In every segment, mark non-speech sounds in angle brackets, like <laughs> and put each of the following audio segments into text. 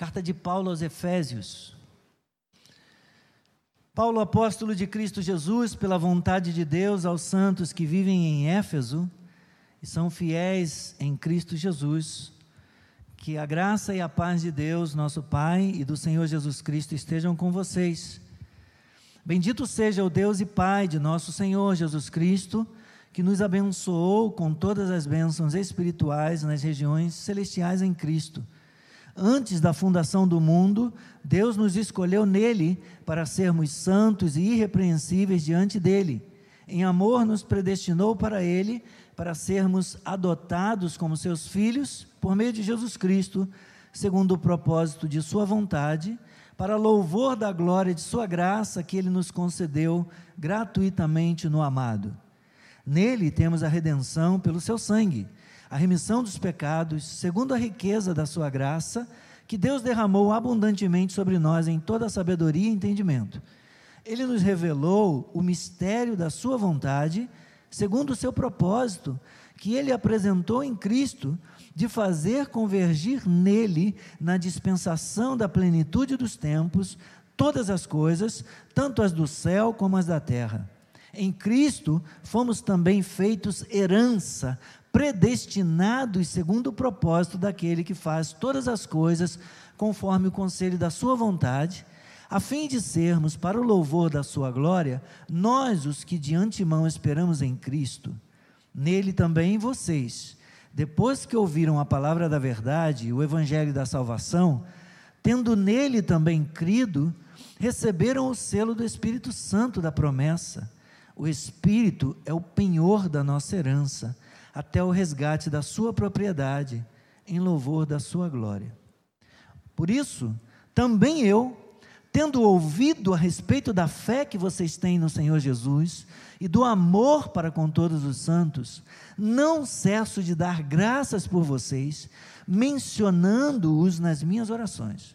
Carta de Paulo aos Efésios. Paulo, apóstolo de Cristo Jesus, pela vontade de Deus, aos santos que vivem em Éfeso e são fiéis em Cristo Jesus, que a graça e a paz de Deus, nosso Pai, e do Senhor Jesus Cristo estejam com vocês. Bendito seja o Deus e Pai de nosso Senhor Jesus Cristo, que nos abençoou com todas as bênçãos espirituais nas regiões celestiais em Cristo Antes da fundação do mundo, Deus nos escolheu nele para sermos santos e irrepreensíveis diante dele. Em amor, nos predestinou para ele, para sermos adotados como seus filhos, por meio de Jesus Cristo, segundo o propósito de Sua vontade, para louvor da glória de Sua graça que Ele nos concedeu gratuitamente no amado. Nele temos a redenção pelo Seu sangue a remissão dos pecados, segundo a riqueza da sua graça, que Deus derramou abundantemente sobre nós em toda sabedoria e entendimento. Ele nos revelou o mistério da sua vontade, segundo o seu propósito, que ele apresentou em Cristo, de fazer convergir nele, na dispensação da plenitude dos tempos, todas as coisas, tanto as do céu como as da terra. Em Cristo fomos também feitos herança, predestinados segundo o propósito daquele que faz todas as coisas conforme o conselho da sua vontade, a fim de sermos, para o louvor da sua glória, nós os que de antemão esperamos em Cristo. Nele também vocês, depois que ouviram a palavra da verdade, o evangelho da salvação, tendo nele também crido, receberam o selo do Espírito Santo da promessa. O Espírito é o penhor da nossa herança até o resgate da sua propriedade, em louvor da sua glória. Por isso, também eu, tendo ouvido a respeito da fé que vocês têm no Senhor Jesus e do amor para com todos os santos, não cesso de dar graças por vocês, mencionando-os nas minhas orações.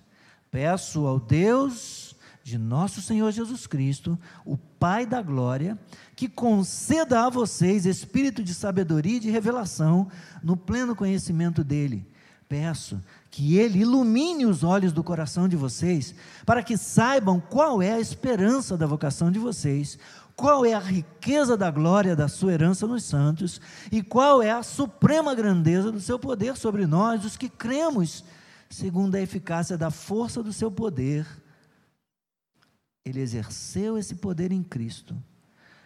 Peço ao Deus de nosso Senhor Jesus Cristo, o Pai da glória, que conceda a vocês espírito de sabedoria e de revelação no pleno conhecimento dele. Peço que ele ilumine os olhos do coração de vocês, para que saibam qual é a esperança da vocação de vocês, qual é a riqueza da glória da sua herança nos santos e qual é a suprema grandeza do seu poder sobre nós, os que cremos, segundo a eficácia da força do seu poder ele exerceu esse poder em Cristo,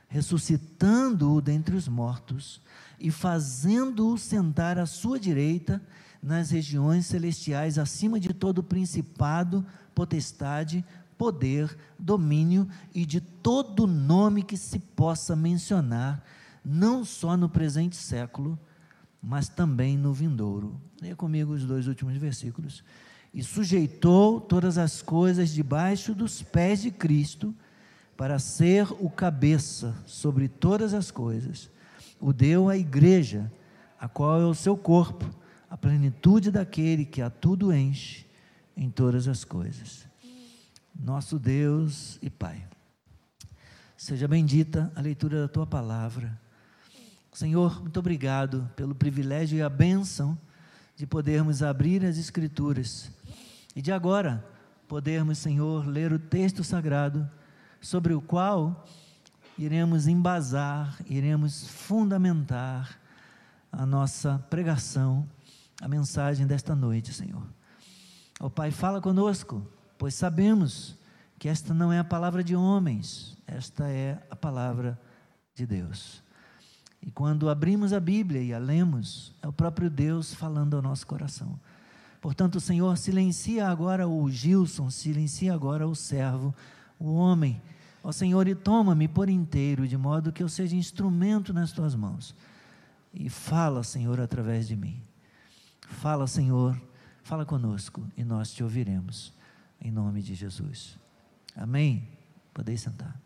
ressuscitando-o dentre os mortos e fazendo-o sentar à sua direita nas regiões celestiais, acima de todo principado, potestade, poder, domínio e de todo nome que se possa mencionar, não só no presente século, mas também no vindouro. Leia comigo os dois últimos versículos e sujeitou todas as coisas debaixo dos pés de Cristo, para ser o cabeça sobre todas as coisas. O deu à igreja, a qual é o seu corpo, a plenitude daquele que a tudo enche em todas as coisas. Nosso Deus e Pai. Seja bendita a leitura da tua palavra. Senhor, muito obrigado pelo privilégio e a bênção de podermos abrir as Escrituras e de agora podermos, Senhor, ler o texto sagrado sobre o qual iremos embasar, iremos fundamentar a nossa pregação, a mensagem desta noite, Senhor. Ó oh, Pai, fala conosco, pois sabemos que esta não é a palavra de homens, esta é a palavra de Deus. E quando abrimos a Bíblia e a lemos, é o próprio Deus falando ao nosso coração. Portanto, Senhor, silencia agora o Gilson, silencia agora o servo, o homem. Ó Senhor, e toma-me por inteiro, de modo que eu seja instrumento nas tuas mãos. E fala, Senhor, através de mim. Fala, Senhor, fala conosco e nós te ouviremos. Em nome de Jesus. Amém? Podeis sentar.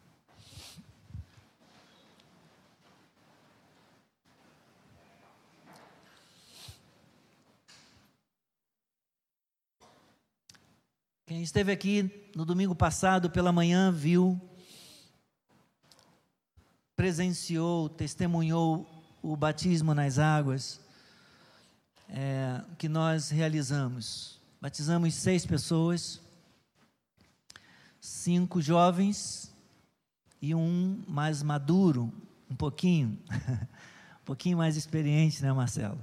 Quem esteve aqui no domingo passado pela manhã viu, presenciou, testemunhou o batismo nas águas é, que nós realizamos batizamos seis pessoas, cinco jovens e um mais maduro, um pouquinho, <laughs> um pouquinho mais experiente, né, Marcelo?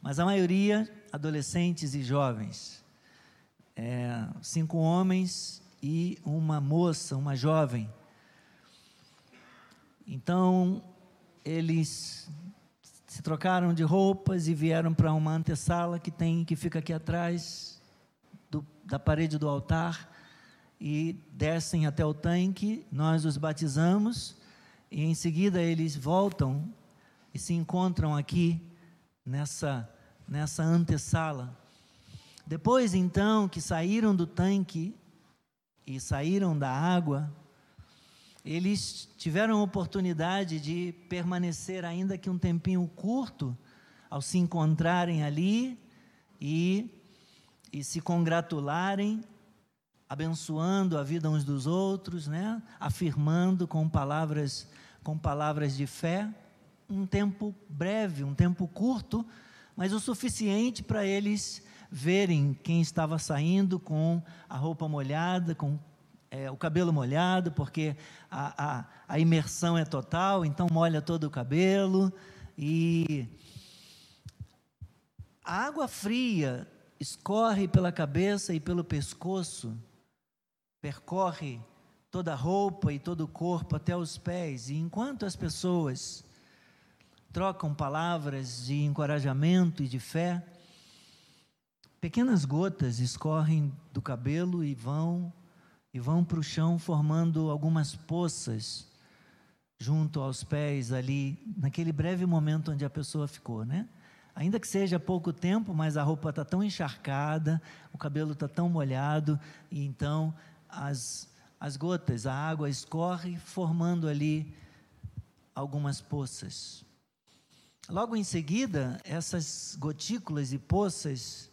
Mas a maioria adolescentes e jovens. É, cinco homens e uma moça, uma jovem. Então, eles se trocaram de roupas e vieram para uma antessala que tem que fica aqui atrás do, da parede do altar e descem até o tanque. Nós os batizamos e em seguida eles voltam e se encontram aqui nessa nessa antessala. Depois então que saíram do tanque e saíram da água, eles tiveram a oportunidade de permanecer, ainda que um tempinho curto, ao se encontrarem ali e, e se congratularem, abençoando a vida uns dos outros, né? afirmando com palavras, com palavras de fé, um tempo breve, um tempo curto, mas o suficiente para eles verem quem estava saindo com a roupa molhada, com é, o cabelo molhado, porque a, a, a imersão é total, então molha todo o cabelo. E a água fria escorre pela cabeça e pelo pescoço, percorre toda a roupa e todo o corpo até os pés. E enquanto as pessoas trocam palavras de encorajamento e de fé, pequenas gotas escorrem do cabelo e vão e vão para o chão formando algumas poças junto aos pés ali, naquele breve momento onde a pessoa ficou, né? Ainda que seja pouco tempo, mas a roupa está tão encharcada, o cabelo está tão molhado, e então as, as gotas, a água escorre, formando ali algumas poças. Logo em seguida, essas gotículas e poças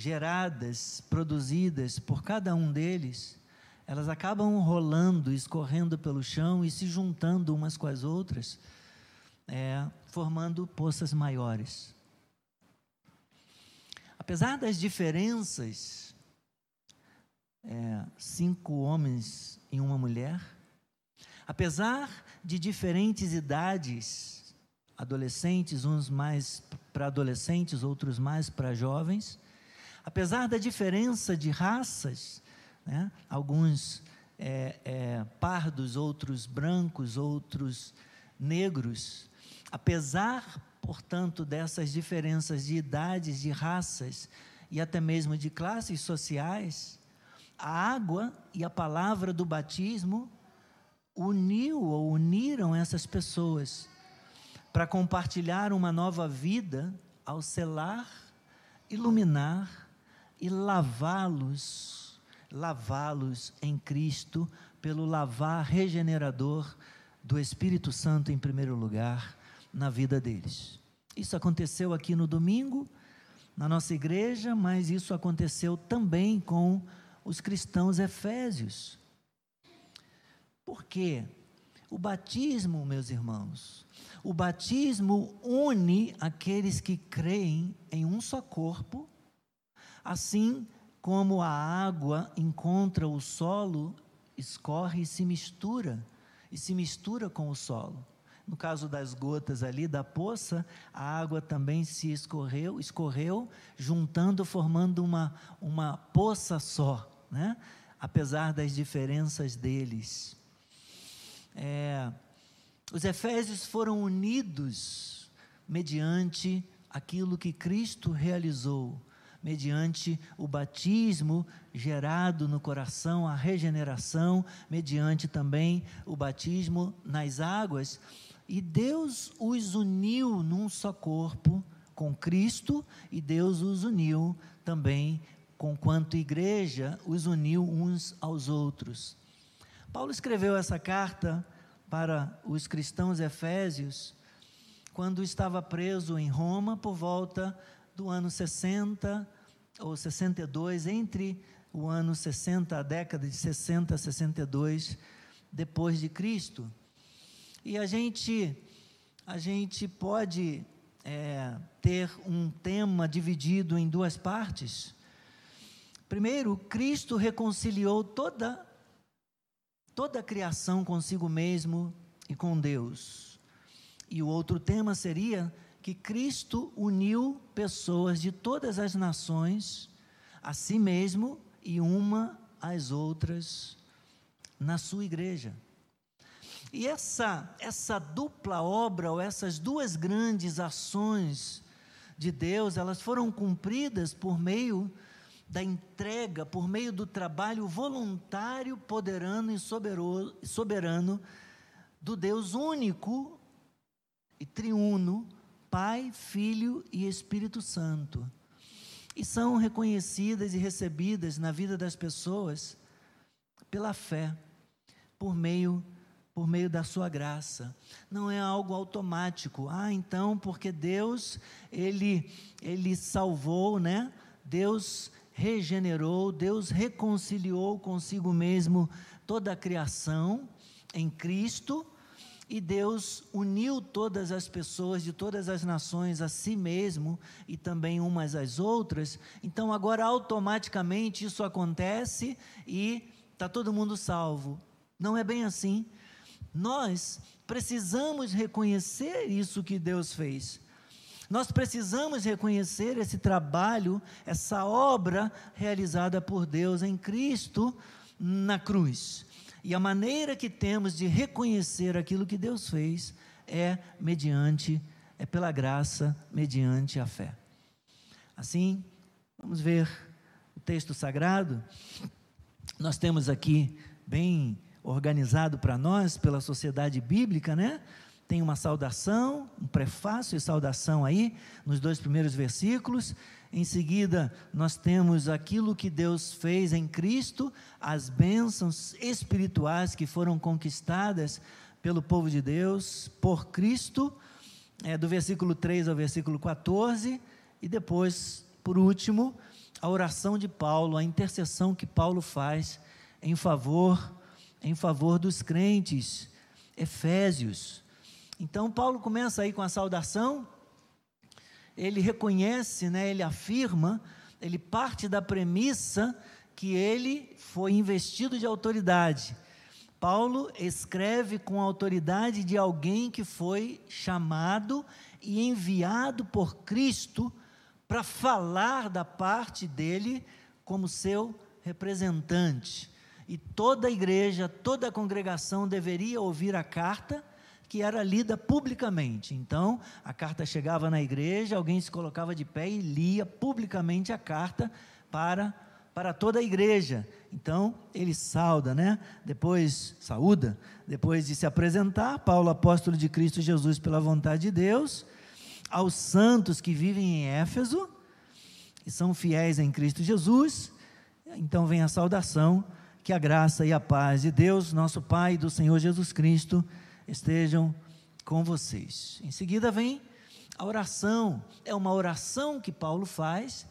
geradas, produzidas por cada um deles, elas acabam rolando, escorrendo pelo chão e se juntando umas com as outras, é, formando poças maiores. Apesar das diferenças, é, cinco homens e uma mulher, apesar de diferentes idades, adolescentes, uns mais para adolescentes, outros mais para jovens, apesar da diferença de raças, né? alguns é, é, pardos, outros brancos, outros negros. Apesar, portanto, dessas diferenças de idades, de raças e até mesmo de classes sociais, a água e a palavra do batismo uniu ou uniram essas pessoas para compartilhar uma nova vida ao selar, iluminar e lavá-los lavá-los em Cristo pelo lavar regenerador do Espírito Santo em primeiro lugar na vida deles. Isso aconteceu aqui no domingo, na nossa igreja, mas isso aconteceu também com os cristãos efésios. Por quê? O batismo, meus irmãos, o batismo une aqueles que creem em um só corpo, assim como a água encontra o solo, escorre e se mistura, e se mistura com o solo. No caso das gotas ali da poça, a água também se escorreu, escorreu, juntando, formando uma, uma poça só, né? apesar das diferenças deles. É, os efésios foram unidos mediante aquilo que Cristo realizou mediante o batismo gerado no coração, a regeneração, mediante também o batismo nas águas. E Deus os uniu num só corpo com Cristo, e Deus os uniu também com quanto igreja os uniu uns aos outros. Paulo escreveu essa carta para os cristãos efésios quando estava preso em Roma por volta do ano 60 ou 62, entre o ano 60, a década de 60 a 62 depois de Cristo. E a gente, a gente pode é, ter um tema dividido em duas partes. Primeiro, Cristo reconciliou toda toda a criação consigo mesmo e com Deus. E o outro tema seria que Cristo uniu pessoas de todas as nações a si mesmo e uma às outras na sua igreja. E essa essa dupla obra ou essas duas grandes ações de Deus, elas foram cumpridas por meio da entrega, por meio do trabalho voluntário, poderoso e soberano do Deus único e triuno, Pai, Filho e Espírito Santo. E são reconhecidas e recebidas na vida das pessoas pela fé, por meio por meio da sua graça. Não é algo automático. Ah, então, porque Deus ele ele salvou, né? Deus regenerou, Deus reconciliou consigo mesmo toda a criação em Cristo e Deus uniu todas as pessoas de todas as nações a si mesmo e também umas às outras. Então agora automaticamente isso acontece e está todo mundo salvo. Não é bem assim. Nós precisamos reconhecer isso que Deus fez. Nós precisamos reconhecer esse trabalho, essa obra realizada por Deus em Cristo na cruz. E a maneira que temos de reconhecer aquilo que Deus fez é mediante, é pela graça, mediante a fé. Assim, vamos ver o texto sagrado. Nós temos aqui, bem organizado para nós, pela sociedade bíblica, né? Tem uma saudação, um prefácio e saudação aí, nos dois primeiros versículos, em seguida, nós temos aquilo que Deus fez em Cristo, as bênçãos espirituais que foram conquistadas pelo povo de Deus, por Cristo, é, do versículo 3 ao versículo 14, e depois, por último, a oração de Paulo, a intercessão que Paulo faz em favor, em favor dos crentes, Efésios. Então, Paulo começa aí com a saudação, ele reconhece, né, ele afirma, ele parte da premissa que ele foi investido de autoridade. Paulo escreve com a autoridade de alguém que foi chamado e enviado por Cristo para falar da parte dele como seu representante. E toda a igreja, toda a congregação deveria ouvir a carta que era lida publicamente. Então, a carta chegava na igreja, alguém se colocava de pé e lia publicamente a carta para para toda a igreja. Então, ele sauda, né? Depois saúda, depois de se apresentar, Paulo apóstolo de Cristo Jesus pela vontade de Deus, aos santos que vivem em Éfeso e são fiéis em Cristo Jesus. Então vem a saudação, que a graça e a paz de Deus, nosso Pai, e do Senhor Jesus Cristo estejam com vocês. Em seguida vem a oração, é uma oração que Paulo faz,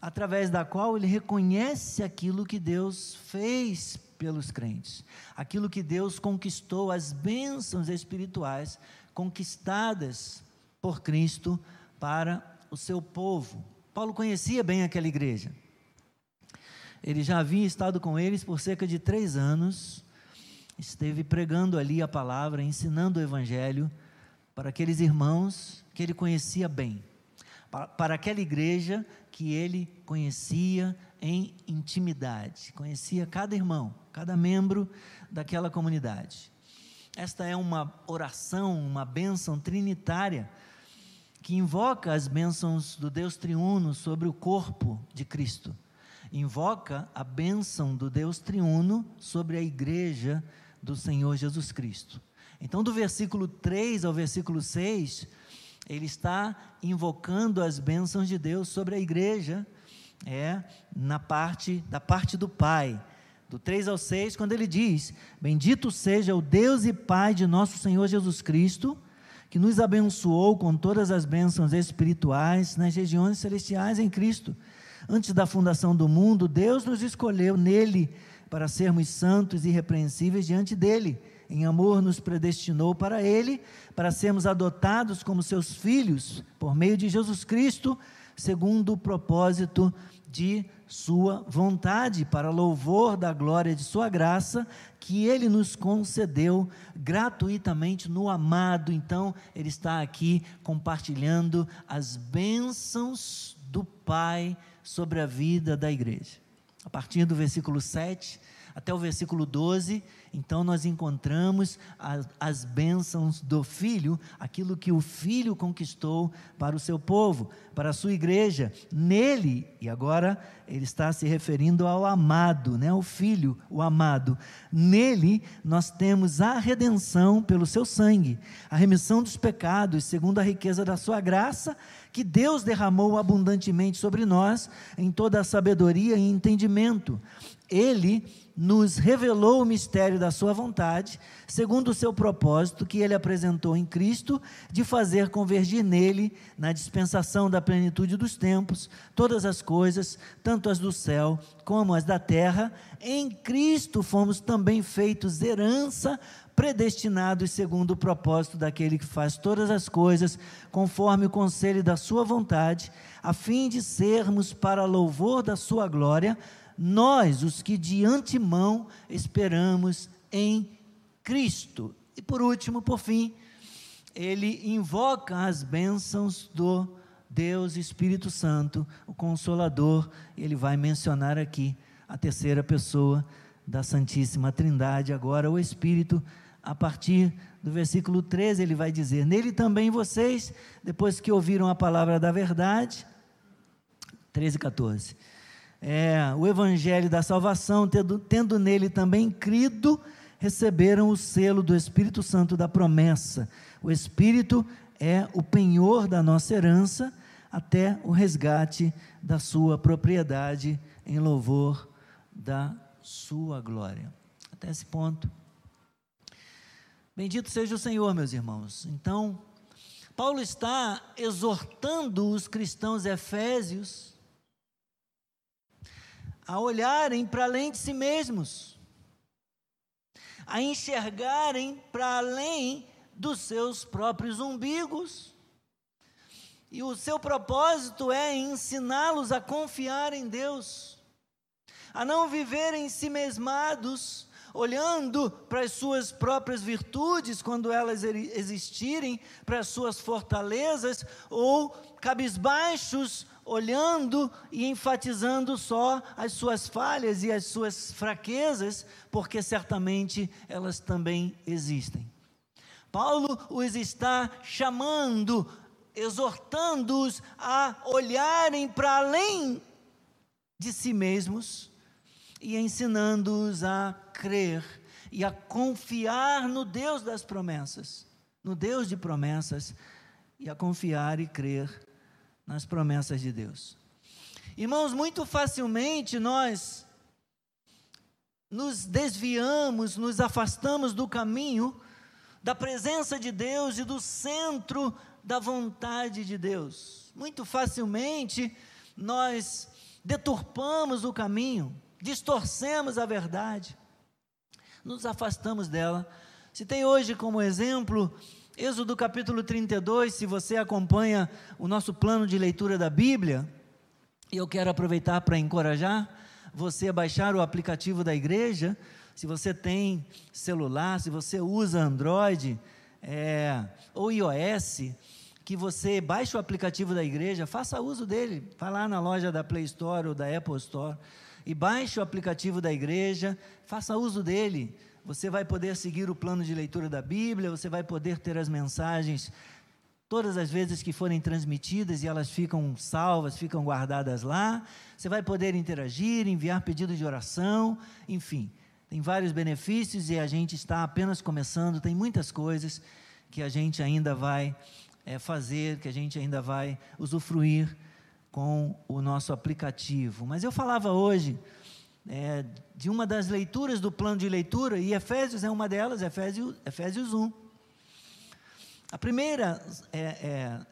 através da qual ele reconhece aquilo que Deus fez pelos crentes, aquilo que Deus conquistou, as bênçãos espirituais conquistadas por Cristo para o seu povo. Paulo conhecia bem aquela igreja. Ele já havia estado com eles por cerca de três anos esteve pregando ali a palavra, ensinando o evangelho para aqueles irmãos que ele conhecia bem, para, aquela igreja que ele conhecia em intimidade, conhecia cada irmão, cada membro daquela comunidade. Esta é uma oração, uma bênção trinitária que invoca as bênçãos do Deus triuno sobre o corpo de Cristo. Invoca a bênção do Deus triuno sobre a igreja do Senhor Jesus Cristo. Então, do versículo 3 ao versículo 6, ele está invocando as bênçãos de Deus sobre a igreja, é, na parte, da parte do Pai. Do 3 ao 6, quando ele diz: Bendito seja o Deus e Pai de nosso Senhor Jesus Cristo, que nos abençoou com todas as bênçãos espirituais nas regiões celestiais em Cristo. Antes da fundação do mundo, Deus nos escolheu nele para sermos santos e irrepreensíveis diante dele. Em amor nos predestinou para ele, para sermos adotados como seus filhos por meio de Jesus Cristo, segundo o propósito de Sua vontade, para louvor da glória de Sua graça, que Ele nos concedeu gratuitamente no amado. Então, Ele está aqui compartilhando as bênçãos do Pai sobre a vida da igreja. A partir do versículo 7 até o versículo 12, então nós encontramos as, as bênçãos do Filho, aquilo que o Filho conquistou para o seu povo, para a sua igreja. Nele, e agora ele está se referindo ao amado, né? o Filho, o amado. Nele nós temos a redenção pelo seu sangue, a remissão dos pecados, segundo a riqueza da sua graça, que Deus derramou abundantemente sobre nós em toda a sabedoria e entendimento. Ele nos revelou o mistério da Sua vontade, segundo o seu propósito que Ele apresentou em Cristo, de fazer convergir nele, na dispensação da plenitude dos tempos, todas as coisas, tanto as do céu como as da terra. Em Cristo fomos também feitos herança, predestinados segundo o propósito daquele que faz todas as coisas, conforme o conselho da Sua vontade, a fim de sermos para louvor da Sua glória nós, os que de antemão esperamos em Cristo. E por último, por fim, ele invoca as bênçãos do Deus Espírito Santo, o Consolador, ele vai mencionar aqui a terceira pessoa da Santíssima Trindade, agora o Espírito, a partir do versículo 13, ele vai dizer: Nele também vocês, depois que ouviram a palavra da verdade, 13 e 14 é, o evangelho da salvação, tendo, tendo nele também crido, receberam o selo do Espírito Santo da promessa. O Espírito é o penhor da nossa herança até o resgate da sua propriedade em louvor da sua glória. Até esse ponto. Bendito seja o Senhor, meus irmãos. Então, Paulo está exortando os cristãos efésios a olharem para além de si mesmos, a enxergarem para além dos seus próprios umbigos. E o seu propósito é ensiná-los a confiar em Deus, a não viverem si mesmados, olhando para as suas próprias virtudes, quando elas existirem, para as suas fortalezas, ou cabisbaixos, olhando e enfatizando só as suas falhas e as suas fraquezas, porque certamente elas também existem. Paulo os está chamando, exortando-os a olharem para além de si mesmos e ensinando-os a crer e a confiar no Deus das promessas, no Deus de promessas, e a confiar e crer nas promessas de Deus. Irmãos, muito facilmente nós nos desviamos, nos afastamos do caminho da presença de Deus e do centro da vontade de Deus. Muito facilmente nós deturpamos o caminho, distorcemos a verdade, nos afastamos dela. Se tem hoje como exemplo Êxodo capítulo 32, se você acompanha o nosso plano de leitura da Bíblia, e eu quero aproveitar para encorajar você a baixar o aplicativo da igreja. Se você tem celular, se você usa Android é, ou iOS, que você baixe o aplicativo da igreja, faça uso dele. Vá lá na loja da Play Store ou da Apple Store e baixe o aplicativo da igreja, faça uso dele você vai poder seguir o plano de leitura da Bíblia, você vai poder ter as mensagens todas as vezes que forem transmitidas e elas ficam salvas, ficam guardadas lá. Você vai poder interagir, enviar pedidos de oração, enfim, tem vários benefícios e a gente está apenas começando. Tem muitas coisas que a gente ainda vai é, fazer, que a gente ainda vai usufruir com o nosso aplicativo. Mas eu falava hoje é, de uma das leituras do plano de leitura, e Efésios é uma delas, Efésios, Efésios 1. A primeira é, é,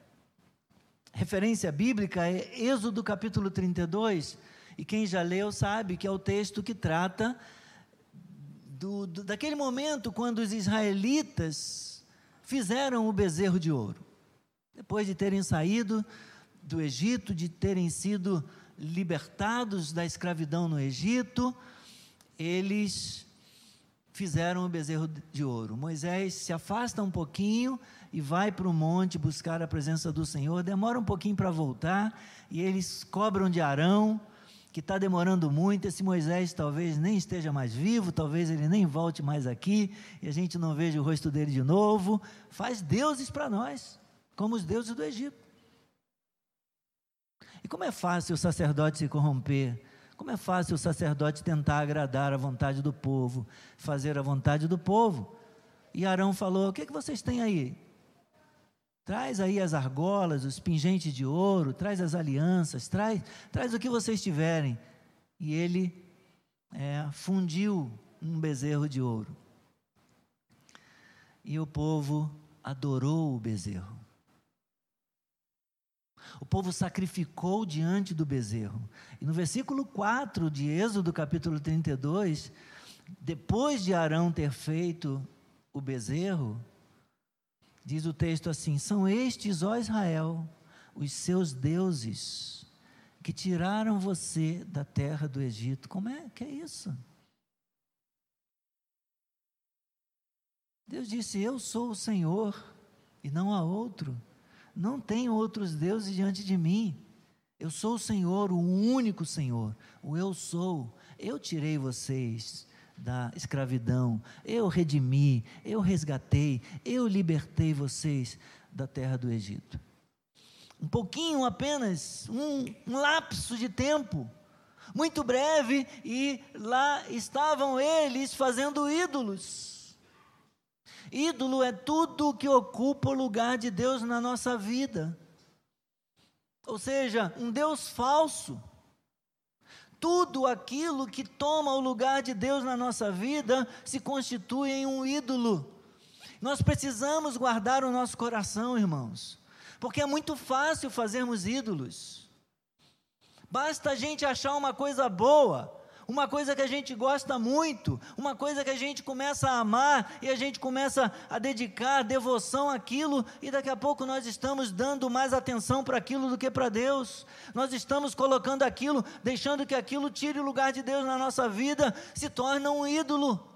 referência bíblica é Êxodo capítulo 32, e quem já leu sabe que é o texto que trata do, do, daquele momento quando os israelitas fizeram o bezerro de ouro. Depois de terem saído do Egito, de terem sido libertados da escravidão no Egito, eles fizeram o bezerro de ouro. Moisés se afasta um pouquinho e vai para o monte buscar a presença do Senhor, demora um pouquinho para voltar, e eles cobram de Arão, que está demorando muito. Esse Moisés talvez nem esteja mais vivo, talvez ele nem volte mais aqui, e a gente não veja o rosto dele de novo. Faz deuses para nós, como os deuses do Egito. E como é fácil o sacerdote se corromper como é fácil o sacerdote tentar agradar a vontade do povo, fazer a vontade do povo. E Arão falou: O que, é que vocês têm aí? Traz aí as argolas, os pingentes de ouro, traz as alianças, traz, traz o que vocês tiverem. E ele é, fundiu um bezerro de ouro. E o povo adorou o bezerro. O povo sacrificou diante do bezerro. E no versículo 4 de Êxodo, capítulo 32, depois de Arão ter feito o bezerro, diz o texto assim: São estes, ó Israel, os seus deuses, que tiraram você da terra do Egito. Como é que é isso? Deus disse: Eu sou o Senhor e não há outro. Não tem outros deuses diante de mim. Eu sou o Senhor, o único Senhor, o eu sou. Eu tirei vocês da escravidão, eu redimi, eu resgatei, eu libertei vocês da terra do Egito. Um pouquinho apenas, um, um lapso de tempo, muito breve, e lá estavam eles fazendo ídolos Ídolo é tudo que ocupa o lugar de Deus na nossa vida. Ou seja, um Deus falso. Tudo aquilo que toma o lugar de Deus na nossa vida se constitui em um ídolo. Nós precisamos guardar o nosso coração, irmãos, porque é muito fácil fazermos ídolos. Basta a gente achar uma coisa boa, uma coisa que a gente gosta muito, uma coisa que a gente começa a amar e a gente começa a dedicar devoção àquilo, e daqui a pouco nós estamos dando mais atenção para aquilo do que para Deus, nós estamos colocando aquilo, deixando que aquilo tire o lugar de Deus na nossa vida, se torna um ídolo.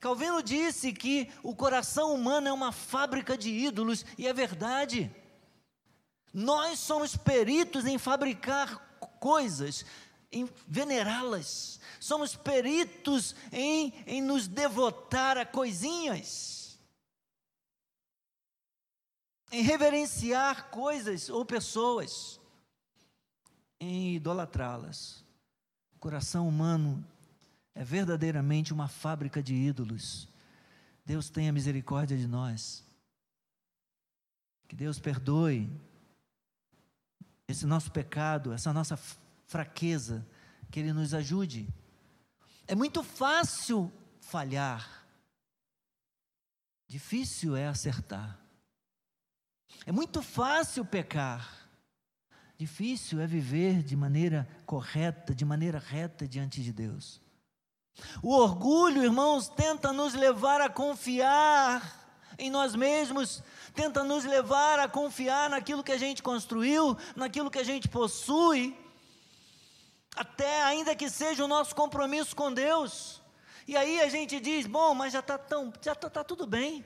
Calvino disse que o coração humano é uma fábrica de ídolos, e é verdade. Nós somos peritos em fabricar coisas, em venerá-las. Somos peritos em, em nos devotar a coisinhas, em reverenciar coisas ou pessoas, em idolatrá-las. O coração humano é verdadeiramente uma fábrica de ídolos. Deus tenha misericórdia de nós. Que Deus perdoe esse nosso pecado, essa nossa fraqueza, que Ele nos ajude. É muito fácil falhar, difícil é acertar. É muito fácil pecar, difícil é viver de maneira correta, de maneira reta diante de Deus. O orgulho, irmãos, tenta nos levar a confiar em nós mesmos, tenta nos levar a confiar naquilo que a gente construiu, naquilo que a gente possui, até ainda que seja o nosso compromisso com Deus. E aí a gente diz: bom, mas já está tão, já está tá tudo bem.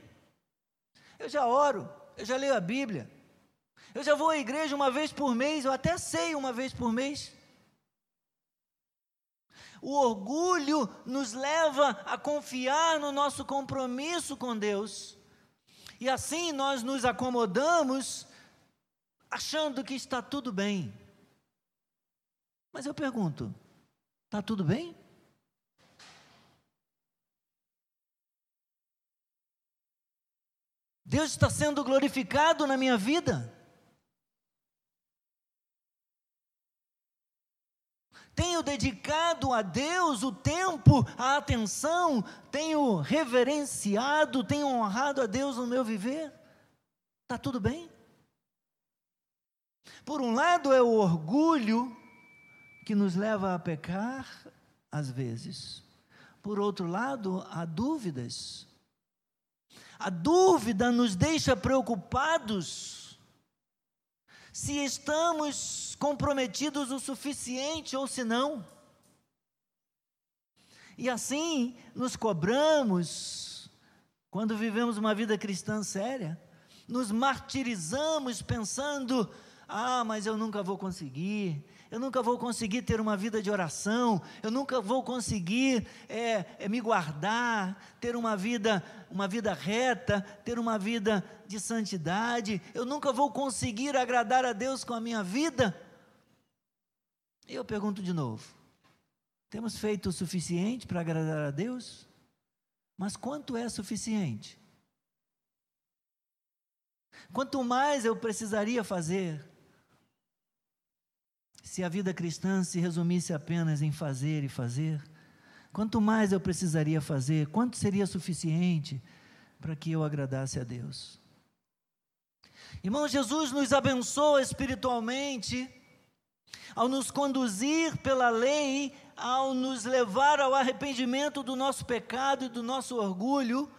Eu já oro, eu já leio a Bíblia, eu já vou à igreja uma vez por mês, eu até sei uma vez por mês. O orgulho nos leva a confiar no nosso compromisso com Deus e assim nós nos acomodamos, achando que está tudo bem. Mas eu pergunto: está tudo bem? Deus está sendo glorificado na minha vida? Tenho dedicado a Deus o tempo, a atenção, tenho reverenciado, tenho honrado a Deus no meu viver? Está tudo bem? Por um lado é o orgulho que nos leva a pecar, às vezes. Por outro lado, há dúvidas. A dúvida nos deixa preocupados se estamos comprometidos o suficiente ou se não. E assim nos cobramos quando vivemos uma vida cristã séria, nos martirizamos pensando: ah, mas eu nunca vou conseguir, eu nunca vou conseguir ter uma vida de oração, eu nunca vou conseguir é, é, me guardar, ter uma vida, uma vida reta, ter uma vida de santidade, eu nunca vou conseguir agradar a Deus com a minha vida. E eu pergunto de novo: temos feito o suficiente para agradar a Deus? Mas quanto é suficiente? Quanto mais eu precisaria fazer se a vida cristã se resumisse apenas em fazer e fazer, quanto mais eu precisaria fazer, quanto seria suficiente para que eu agradasse a Deus? Irmão, Jesus nos abençoa espiritualmente ao nos conduzir pela lei, ao nos levar ao arrependimento do nosso pecado e do nosso orgulho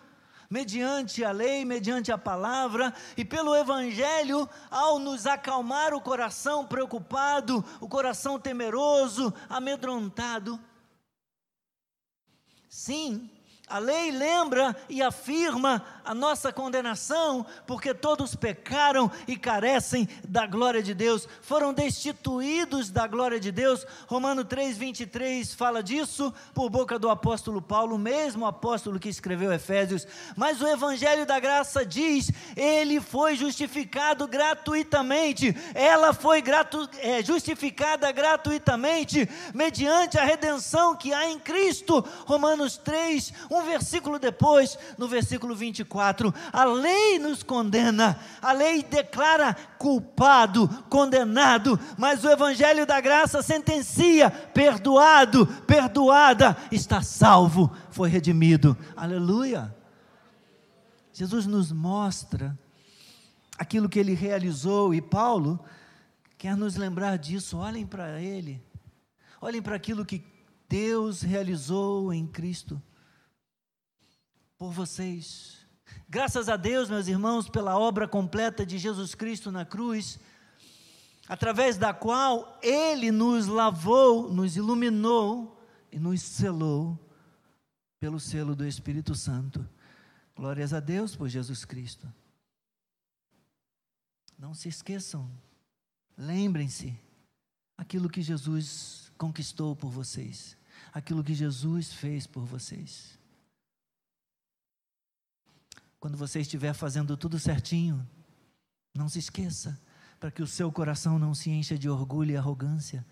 mediante a lei, mediante a palavra e pelo Evangelho, ao nos acalmar o coração preocupado, o coração temeroso, amedrontado. Sim, a lei lembra e afirma a nossa condenação, porque todos pecaram e carecem da glória de Deus, foram destituídos da glória de Deus. Romano 3:23 fala disso por boca do apóstolo Paulo, o mesmo apóstolo que escreveu Efésios. Mas o evangelho da graça diz: ele foi justificado gratuitamente. Ela foi gratu é, justificada gratuitamente mediante a redenção que há em Cristo. Romanos 3 um versículo depois, no versículo 24, a lei nos condena, a lei declara culpado, condenado, mas o Evangelho da graça sentencia: perdoado, perdoada, está salvo, foi redimido. Aleluia. Jesus nos mostra aquilo que ele realizou e Paulo quer nos lembrar disso. Olhem para ele, olhem para aquilo que Deus realizou em Cristo por vocês. Graças a Deus, meus irmãos, pela obra completa de Jesus Cristo na cruz, através da qual Ele nos lavou, nos iluminou e nos selou pelo selo do Espírito Santo. Glórias a Deus por Jesus Cristo. Não se esqueçam, lembrem-se aquilo que Jesus conquistou por vocês, aquilo que Jesus fez por vocês. Quando você estiver fazendo tudo certinho, não se esqueça, para que o seu coração não se encha de orgulho e arrogância,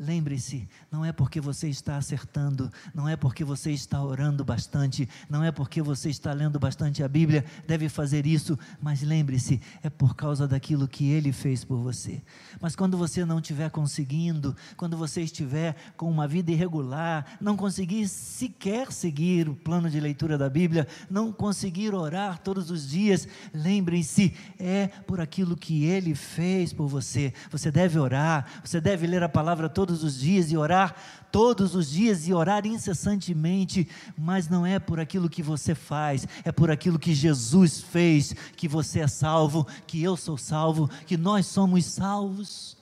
Lembre-se, não é porque você está acertando, não é porque você está orando bastante, não é porque você está lendo bastante a Bíblia, deve fazer isso, mas lembre-se, é por causa daquilo que Ele fez por você. Mas quando você não estiver conseguindo, quando você estiver com uma vida irregular, não conseguir sequer seguir o plano de leitura da Bíblia, não conseguir orar todos os dias, lembre-se, é por aquilo que Ele fez por você. Você deve orar, você deve ler a palavra todos todos os dias e orar todos os dias e orar incessantemente, mas não é por aquilo que você faz, é por aquilo que Jesus fez, que você é salvo, que eu sou salvo, que nós somos salvos.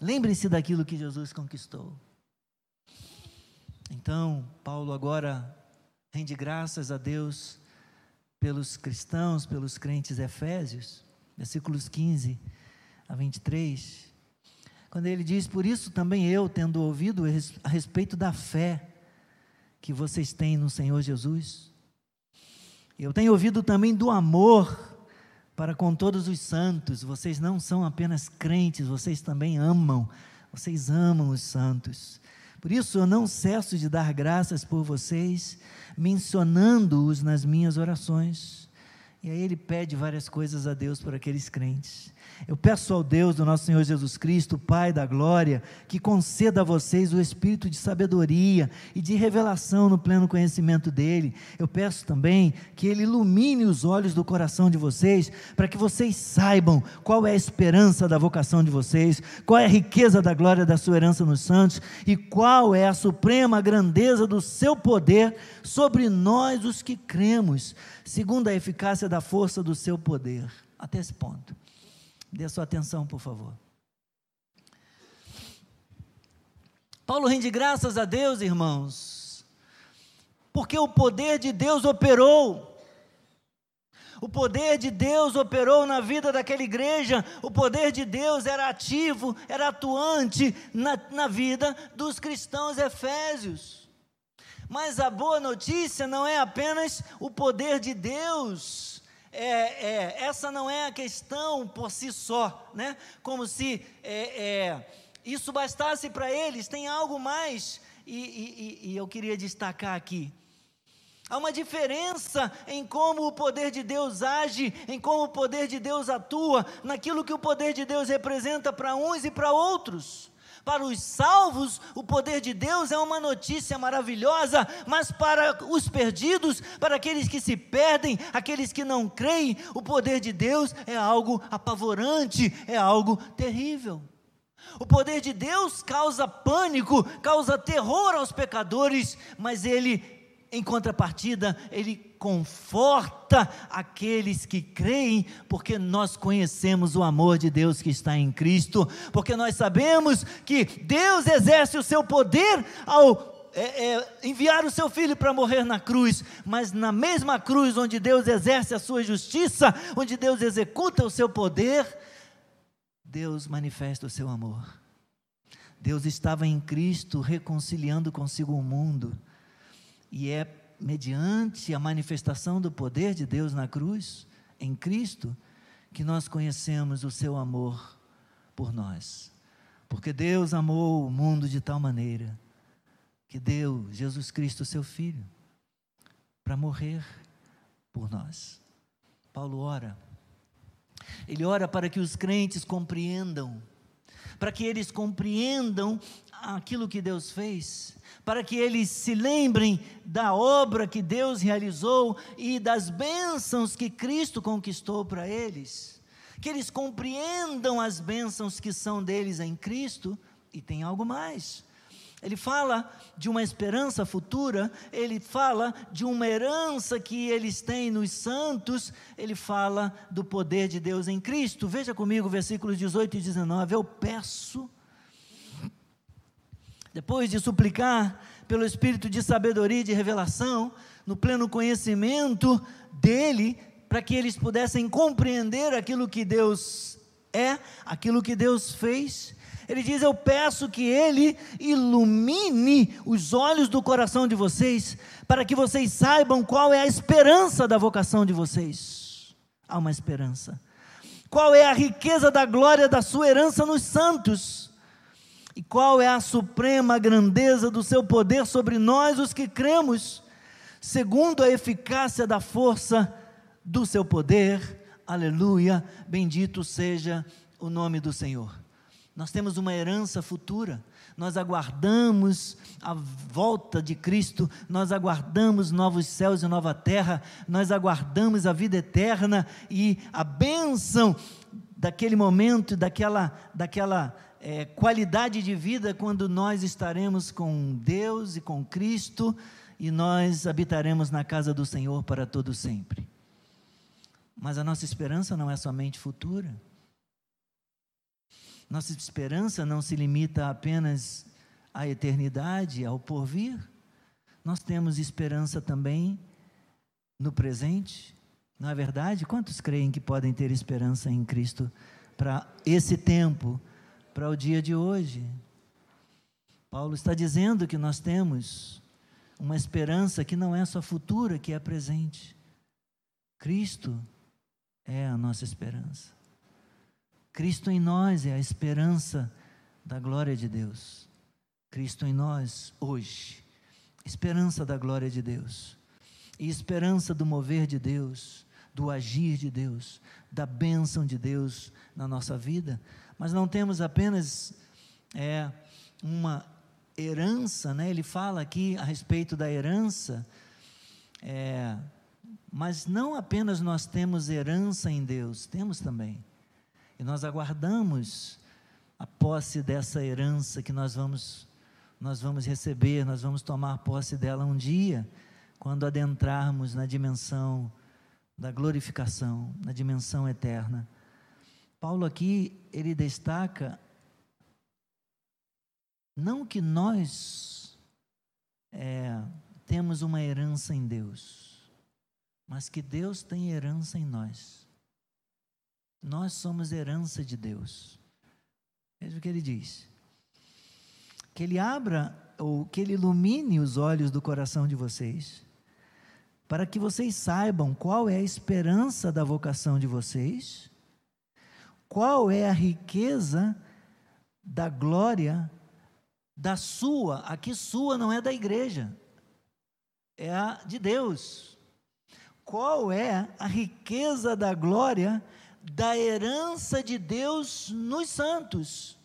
Lembre-se daquilo que Jesus conquistou. Então, Paulo agora rende graças a Deus pelos cristãos, pelos crentes efésios, versículos 15 a 23 quando ele diz: Por isso também eu, tendo ouvido a respeito da fé que vocês têm no Senhor Jesus, eu tenho ouvido também do amor para com todos os santos. Vocês não são apenas crentes, vocês também amam, vocês amam os santos. Por isso eu não cesso de dar graças por vocês, mencionando-os nas minhas orações. E aí ele pede várias coisas a Deus por aqueles crentes. Eu peço ao Deus do nosso Senhor Jesus Cristo, Pai da glória, que conceda a vocês o espírito de sabedoria e de revelação no pleno conhecimento dele. Eu peço também que ele ilumine os olhos do coração de vocês, para que vocês saibam qual é a esperança da vocação de vocês, qual é a riqueza da glória da sua herança nos santos e qual é a suprema grandeza do seu poder sobre nós os que cremos, segundo a eficácia da força do seu poder. Até esse ponto. Dê sua atenção, por favor. Paulo rende graças a Deus, irmãos, porque o poder de Deus operou. O poder de Deus operou na vida daquela igreja, o poder de Deus era ativo, era atuante na, na vida dos cristãos efésios. Mas a boa notícia não é apenas o poder de Deus, é, é, essa não é a questão por si só, né? como se é, é isso bastasse para eles, tem algo mais, e, e, e eu queria destacar aqui. Há uma diferença em como o poder de Deus age, em como o poder de Deus atua, naquilo que o poder de Deus representa para uns e para outros. Para os salvos, o poder de Deus é uma notícia maravilhosa, mas para os perdidos, para aqueles que se perdem, aqueles que não creem, o poder de Deus é algo apavorante, é algo terrível. O poder de Deus causa pânico, causa terror aos pecadores, mas ele, em contrapartida, ele conforta aqueles que creem, porque nós conhecemos o amor de Deus que está em Cristo, porque nós sabemos que Deus exerce o seu poder ao é, é, enviar o seu filho para morrer na cruz, mas na mesma cruz onde Deus exerce a sua justiça, onde Deus executa o seu poder, Deus manifesta o seu amor. Deus estava em Cristo reconciliando consigo o mundo, e é mediante a manifestação do poder de Deus na cruz, em Cristo, que nós conhecemos o seu amor por nós. Porque Deus amou o mundo de tal maneira que deu Jesus Cristo, seu Filho, para morrer por nós. Paulo ora ele ora para que os crentes compreendam, para que eles compreendam aquilo que Deus fez, para que eles se lembrem da obra que Deus realizou e das bênçãos que Cristo conquistou para eles, que eles compreendam as bênçãos que são deles em Cristo, e tem algo mais. Ele fala de uma esperança futura, ele fala de uma herança que eles têm nos santos, ele fala do poder de Deus em Cristo. Veja comigo versículos 18 e 19. Eu peço, depois de suplicar pelo espírito de sabedoria e de revelação, no pleno conhecimento dele, para que eles pudessem compreender aquilo que Deus é, aquilo que Deus fez ele diz: Eu peço que Ele ilumine os olhos do coração de vocês, para que vocês saibam qual é a esperança da vocação de vocês. Há uma esperança. Qual é a riqueza da glória da sua herança nos santos? E qual é a suprema grandeza do seu poder sobre nós, os que cremos, segundo a eficácia da força do seu poder? Aleluia, bendito seja o nome do Senhor. Nós temos uma herança futura. Nós aguardamos a volta de Cristo, nós aguardamos novos céus e nova terra, nós aguardamos a vida eterna e a bênção daquele momento, daquela, daquela é, qualidade de vida quando nós estaremos com Deus e com Cristo e nós habitaremos na casa do Senhor para todo sempre. Mas a nossa esperança não é somente futura. Nossa esperança não se limita apenas à eternidade, ao porvir. Nós temos esperança também no presente. Não é verdade? Quantos creem que podem ter esperança em Cristo para esse tempo, para o dia de hoje? Paulo está dizendo que nós temos uma esperança que não é só futura, que é presente. Cristo é a nossa esperança. Cristo em nós é a esperança da glória de Deus. Cristo em nós hoje, esperança da glória de Deus, e esperança do mover de Deus, do agir de Deus, da bênção de Deus na nossa vida. Mas não temos apenas é, uma herança, né? ele fala aqui a respeito da herança, é, mas não apenas nós temos herança em Deus, temos também e nós aguardamos a posse dessa herança que nós vamos nós vamos receber, nós vamos tomar posse dela um dia, quando adentrarmos na dimensão da glorificação, na dimensão eterna. Paulo aqui, ele destaca não que nós é, temos uma herança em Deus, mas que Deus tem herança em nós. Nós somos herança de Deus. Veja o que ele diz. Que ele abra, ou que ele ilumine os olhos do coração de vocês, para que vocês saibam qual é a esperança da vocação de vocês, qual é a riqueza da glória da sua, aqui sua não é da igreja, é a de Deus. Qual é a riqueza da glória da herança de Deus nos santos?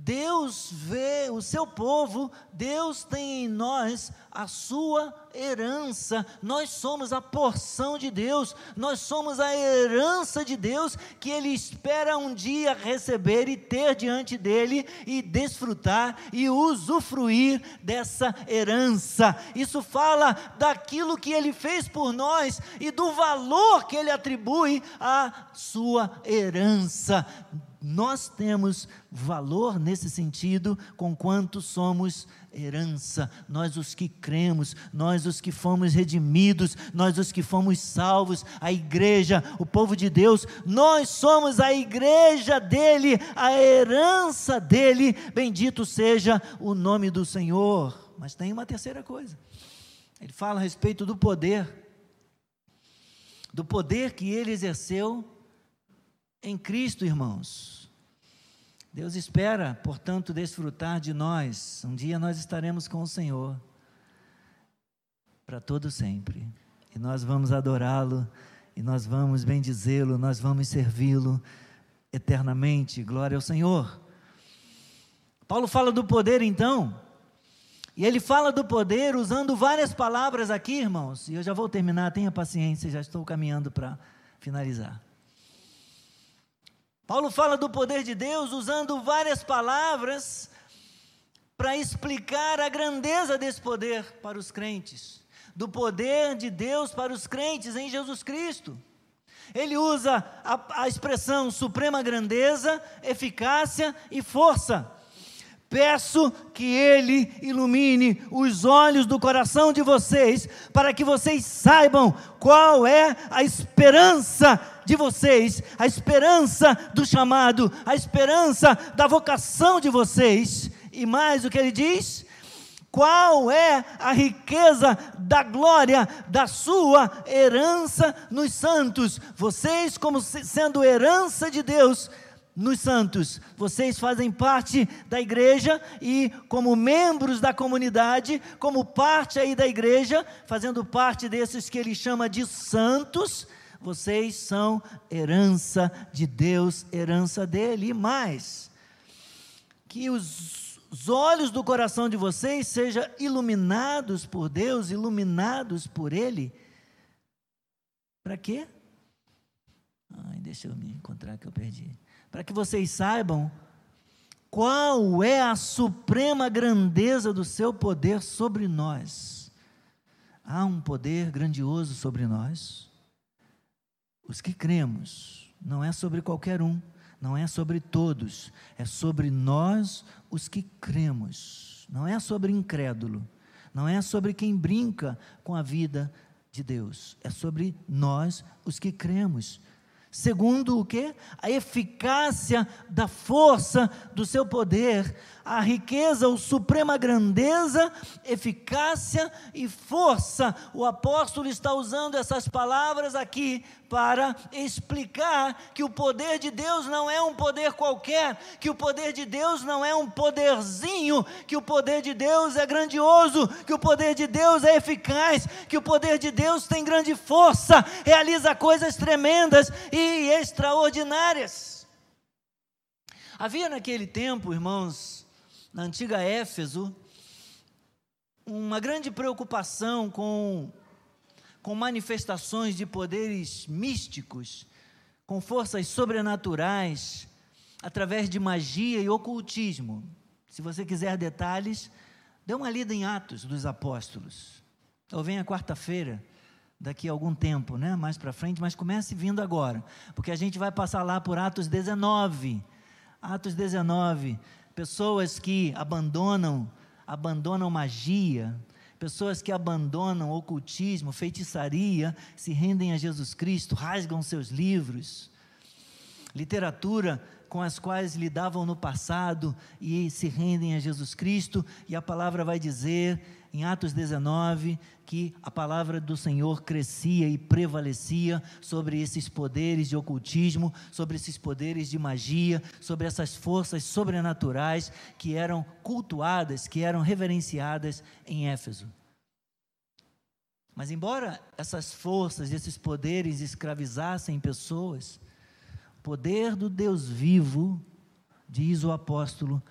Deus vê o seu povo, Deus tem em nós a sua herança. Nós somos a porção de Deus, nós somos a herança de Deus que Ele espera um dia receber e ter diante dele e desfrutar e usufruir dessa herança. Isso fala daquilo que Ele fez por nós e do valor que Ele atribui à sua herança nós temos valor nesse sentido, com quanto somos herança, nós os que cremos, nós os que fomos redimidos, nós os que fomos salvos, a igreja, o povo de Deus, nós somos a igreja dele, a herança dele, bendito seja o nome do Senhor. Mas tem uma terceira coisa, ele fala a respeito do poder, do poder que ele exerceu em Cristo, irmãos. Deus espera, portanto, desfrutar de nós. Um dia nós estaremos com o Senhor para todo sempre. E nós vamos adorá-lo, e nós vamos bendizê-lo, nós vamos servi-lo eternamente. Glória ao Senhor. Paulo fala do poder então, e ele fala do poder usando várias palavras aqui, irmãos. E eu já vou terminar, tenha paciência, já estou caminhando para finalizar. Paulo fala do poder de Deus usando várias palavras para explicar a grandeza desse poder para os crentes, do poder de Deus para os crentes em Jesus Cristo. Ele usa a, a expressão suprema grandeza, eficácia e força. Peço que Ele ilumine os olhos do coração de vocês, para que vocês saibam qual é a esperança de vocês, a esperança do chamado, a esperança da vocação de vocês. E mais o que ele diz? Qual é a riqueza da glória da sua herança nos santos? Vocês, como sendo herança de Deus, nos santos. Vocês fazem parte da igreja e, como membros da comunidade, como parte aí da igreja, fazendo parte desses que ele chama de santos, vocês são herança de Deus, herança dele. E mais, que os, os olhos do coração de vocês sejam iluminados por Deus, iluminados por Ele. Para quê? Ai, deixa eu me encontrar que eu perdi para que vocês saibam qual é a suprema grandeza do seu poder sobre nós. Há um poder grandioso sobre nós. Os que cremos, não é sobre qualquer um, não é sobre todos, é sobre nós, os que cremos. Não é sobre incrédulo, não é sobre quem brinca com a vida de Deus, é sobre nós, os que cremos. Segundo o que? A eficácia da força do seu poder, a riqueza, ou suprema grandeza, eficácia e força. O apóstolo está usando essas palavras aqui para explicar que o poder de Deus não é um poder qualquer, que o poder de Deus não é um poderzinho, que o poder de Deus é grandioso, que o poder de Deus é eficaz, que o poder de Deus tem grande força, realiza coisas tremendas e extraordinárias. Havia naquele tempo, irmãos, na antiga Éfeso, uma grande preocupação com com manifestações de poderes místicos, com forças sobrenaturais, através de magia e ocultismo. Se você quiser detalhes, dê uma lida em Atos dos Apóstolos. Ou venha quarta-feira daqui a algum tempo, né? mais para frente, mas comece vindo agora, porque a gente vai passar lá por Atos 19. Atos 19, pessoas que abandonam, abandonam magia, pessoas que abandonam ocultismo, feitiçaria, se rendem a Jesus Cristo, rasgam seus livros, literatura com as quais lidavam no passado e se rendem a Jesus Cristo, e a palavra vai dizer em Atos 19 que a palavra do Senhor crescia e prevalecia sobre esses poderes de ocultismo, sobre esses poderes de magia, sobre essas forças sobrenaturais que eram cultuadas, que eram reverenciadas em Éfeso. Mas, embora essas forças, esses poderes escravizassem pessoas, poder do Deus vivo, diz o apóstolo,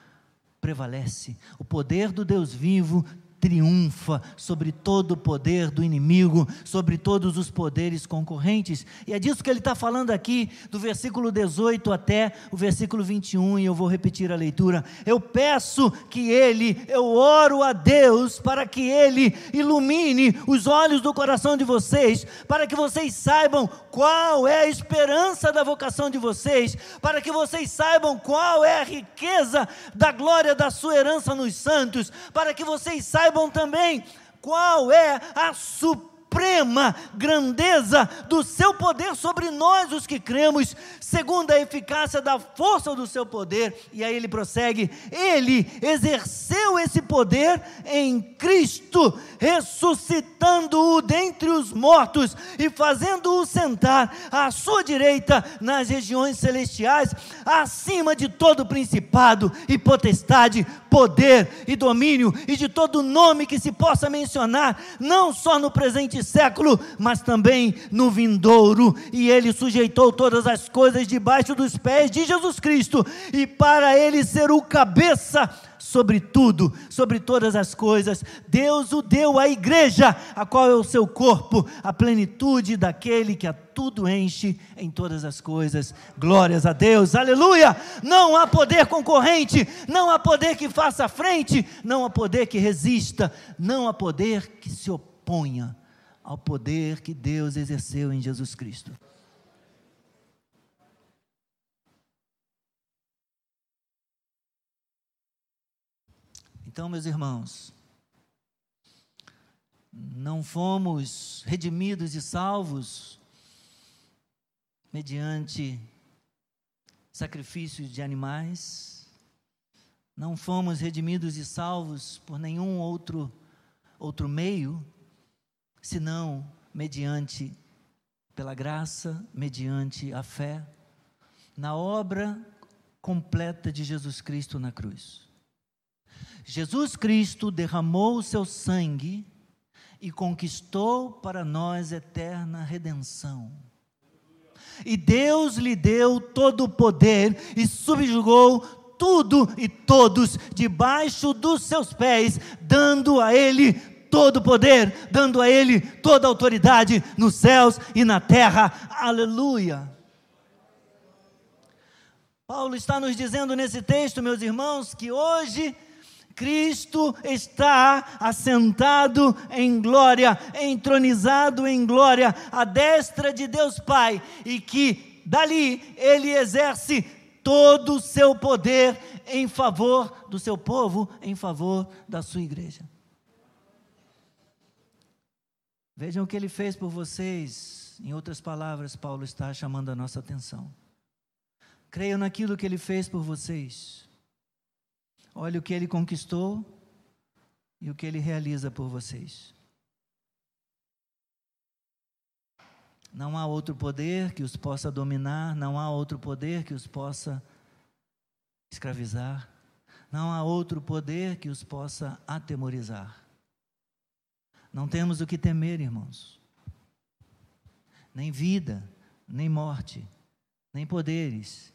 prevalece. O poder do Deus vivo triunfa sobre todo o poder do inimigo, sobre todos os poderes concorrentes. E é disso que ele está falando aqui, do versículo 18 até o versículo 21, e eu vou repetir a leitura. Eu peço que ele, eu oro a Deus para que ele ilumine os olhos do coração de vocês, para que vocês saibam qual é a esperança da vocação de vocês, para que vocês saibam qual é a riqueza da glória da sua herança nos santos, para que vocês saibam saibam também qual é a suprema suprema grandeza do seu poder sobre nós, os que cremos, segundo a eficácia da força do seu poder. E aí ele prossegue: Ele exerceu esse poder em Cristo, ressuscitando-o dentre os mortos e fazendo-o sentar à sua direita nas regiões celestiais, acima de todo principado e potestade, poder e domínio e de todo nome que se possa mencionar, não só no presente século, mas também no vindouro. E ele sujeitou todas as coisas debaixo dos pés de Jesus Cristo, e para ele ser o cabeça sobre tudo, sobre todas as coisas. Deus o deu à igreja, a qual é o seu corpo, a plenitude daquele que a tudo enche em todas as coisas. Glórias a Deus, aleluia! Não há poder concorrente, não há poder que faça frente, não há poder que resista, não há poder que se oponha ao poder que Deus exerceu em Jesus Cristo. Então, meus irmãos, não fomos redimidos e salvos mediante sacrifícios de animais, não fomos redimidos e salvos por nenhum outro outro meio, senão mediante, pela graça, mediante a fé, na obra completa de Jesus Cristo na cruz. Jesus Cristo derramou o seu sangue e conquistou para nós eterna redenção. E Deus lhe deu todo o poder e subjugou tudo e todos debaixo dos seus pés, dando a ele todo poder, dando a Ele toda autoridade nos céus e na terra. Aleluia. Paulo está nos dizendo nesse texto, meus irmãos, que hoje Cristo está assentado em glória, entronizado em glória, à destra de Deus Pai, e que dali ele exerce todo o seu poder em favor do seu povo, em favor da sua igreja. Vejam o que ele fez por vocês. Em outras palavras, Paulo está chamando a nossa atenção. Creiam naquilo que ele fez por vocês. Olhe o que ele conquistou e o que ele realiza por vocês. Não há outro poder que os possa dominar, não há outro poder que os possa escravizar, não há outro poder que os possa atemorizar. Não temos o que temer, irmãos. Nem vida, nem morte, nem poderes,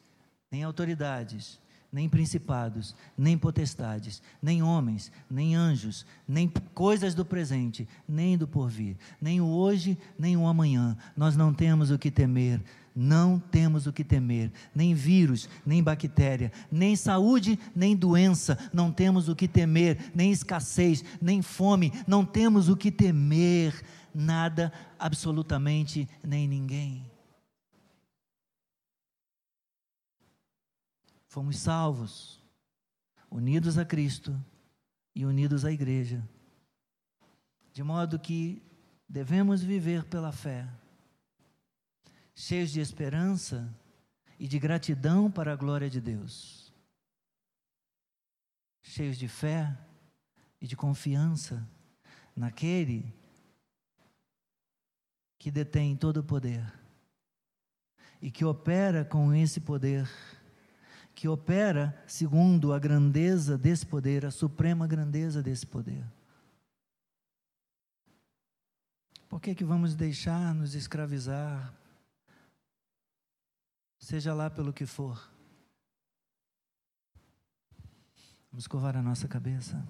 nem autoridades, nem principados, nem potestades, nem homens, nem anjos, nem coisas do presente, nem do porvir, nem o hoje, nem o amanhã. Nós não temos o que temer não temos o que temer, nem vírus, nem bactéria, nem saúde, nem doença, não temos o que temer, nem escassez, nem fome, não temos o que temer, nada, absolutamente nem ninguém. Fomos salvos, unidos a Cristo e unidos à Igreja, de modo que devemos viver pela fé, cheios de esperança e de gratidão para a glória de Deus, cheios de fé e de confiança naquele que detém todo o poder e que opera com esse poder que opera segundo a grandeza desse poder, a suprema grandeza desse poder. Por que, que vamos deixar nos escravizar, seja lá pelo que for? Vamos curvar a nossa cabeça.